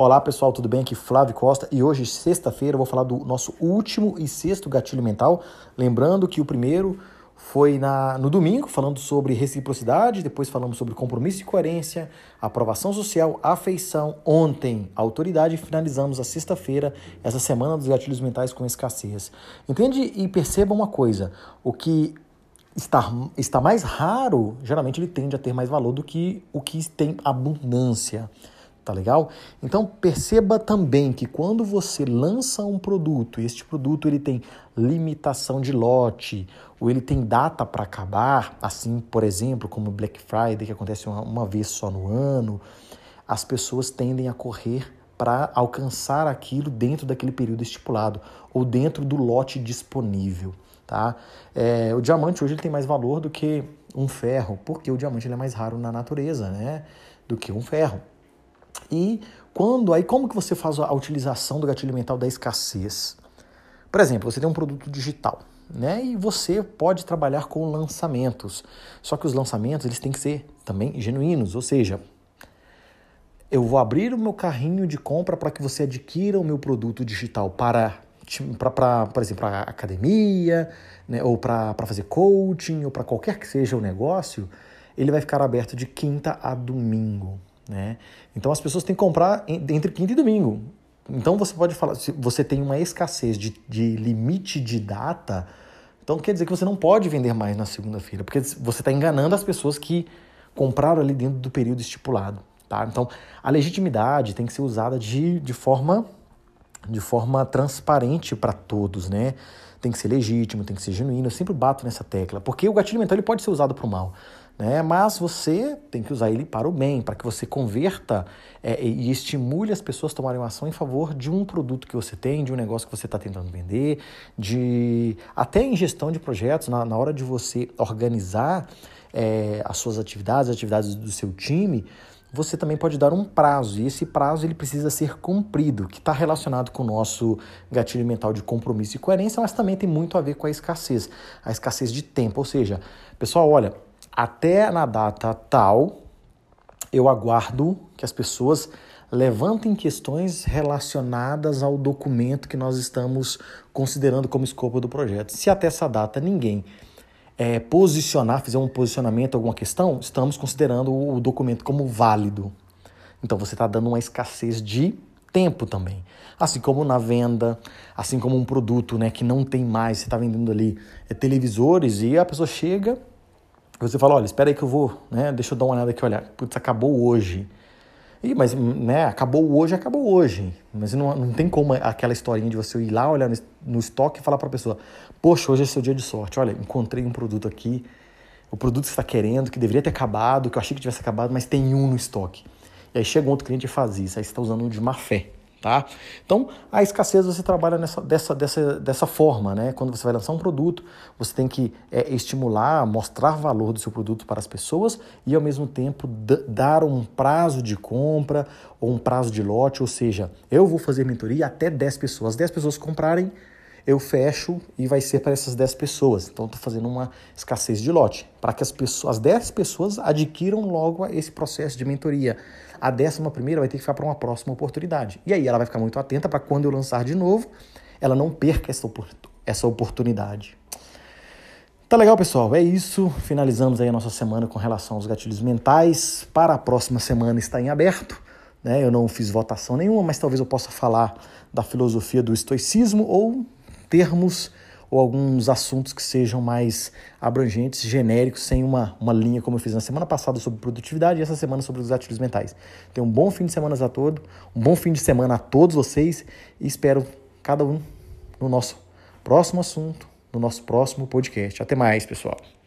Olá pessoal, tudo bem? Aqui Flávio Costa e hoje, sexta-feira, eu vou falar do nosso último e sexto gatilho mental. Lembrando que o primeiro foi na, no domingo, falando sobre reciprocidade, depois falamos sobre compromisso e coerência, aprovação social, afeição, ontem, autoridade e finalizamos a sexta-feira, essa semana dos gatilhos mentais com escassez. Entende e perceba uma coisa: o que está, está mais raro, geralmente ele tende a ter mais valor do que o que tem abundância. Tá legal? Então perceba também que quando você lança um produto, e este produto ele tem limitação de lote, ou ele tem data para acabar, assim, por exemplo, como Black Friday, que acontece uma, uma vez só no ano, as pessoas tendem a correr para alcançar aquilo dentro daquele período estipulado, ou dentro do lote disponível. Tá? É, o diamante hoje ele tem mais valor do que um ferro, porque o diamante ele é mais raro na natureza né, do que um ferro. E quando aí como que você faz a utilização do gatilho mental da escassez? Por exemplo, você tem um produto digital, né? E você pode trabalhar com lançamentos. Só que os lançamentos eles têm que ser também genuínos, ou seja, eu vou abrir o meu carrinho de compra para que você adquira o meu produto digital para, para, por exemplo, para academia, né, ou para fazer coaching, ou para qualquer que seja o negócio, ele vai ficar aberto de quinta a domingo. Né? Então as pessoas têm que comprar entre quinta e domingo. Então você pode falar, se você tem uma escassez de, de limite de data, então quer dizer que você não pode vender mais na segunda-feira, porque você está enganando as pessoas que compraram ali dentro do período estipulado. Tá? Então a legitimidade tem que ser usada de, de forma de forma transparente para todos, né? Tem que ser legítimo, tem que ser genuíno. Eu sempre bato nessa tecla, porque o gatilho mental ele pode ser usado para o mal né? mas você tem que usar ele para o bem, para que você converta é, e estimule as pessoas a tomarem uma ação em favor de um produto que você tem, de um negócio que você está tentando vender, de até em gestão de projetos, na, na hora de você organizar é, as suas atividades, as atividades do seu time, você também pode dar um prazo, e esse prazo ele precisa ser cumprido, que está relacionado com o nosso gatilho mental de compromisso e coerência, mas também tem muito a ver com a escassez, a escassez de tempo. Ou seja, pessoal, olha, até na data tal, eu aguardo que as pessoas levantem questões relacionadas ao documento que nós estamos considerando como escopo do projeto. Se até essa data ninguém é, posicionar, fizer um posicionamento, alguma questão, estamos considerando o documento como válido. Então você está dando uma escassez de tempo também. Assim como na venda, assim como um produto né, que não tem mais, você está vendendo ali é, televisores e a pessoa chega você fala, olha, espera aí que eu vou, né? Deixa eu dar uma olhada aqui, olha, putz, acabou hoje. Ih, mas, né, acabou hoje, acabou hoje. Mas não, não tem como aquela historinha de você ir lá, olhar no estoque e falar para a pessoa, poxa, hoje é seu dia de sorte, olha, encontrei um produto aqui, o produto que você está querendo, que deveria ter acabado, que eu achei que tivesse acabado, mas tem um no estoque. E aí chega um outro cliente e faz isso, aí você está usando um de má fé. Tá? Então, a escassez você trabalha nessa, dessa, dessa, dessa forma, né? Quando você vai lançar um produto, você tem que é, estimular, mostrar valor do seu produto para as pessoas e, ao mesmo tempo, dar um prazo de compra ou um prazo de lote, ou seja, eu vou fazer mentoria até 10 pessoas. 10 pessoas comprarem, eu fecho e vai ser para essas 10 pessoas. Então, estou fazendo uma escassez de lote, para que as, pessoas, as 10 pessoas adquiram logo esse processo de mentoria. A décima primeira vai ter que ficar para uma próxima oportunidade. E aí ela vai ficar muito atenta para quando eu lançar de novo, ela não perca essa, essa oportunidade. Tá legal, pessoal? É isso. Finalizamos aí a nossa semana com relação aos gatilhos mentais. Para a próxima semana está em aberto. Né? Eu não fiz votação nenhuma, mas talvez eu possa falar da filosofia do estoicismo ou termos ou alguns assuntos que sejam mais abrangentes, genéricos, sem uma, uma linha, como eu fiz na semana passada sobre produtividade e essa semana sobre os gatilhos mentais. Tenham um bom fim de semana a todos, um bom fim de semana a todos vocês e espero cada um no nosso próximo assunto, no nosso próximo podcast. Até mais, pessoal.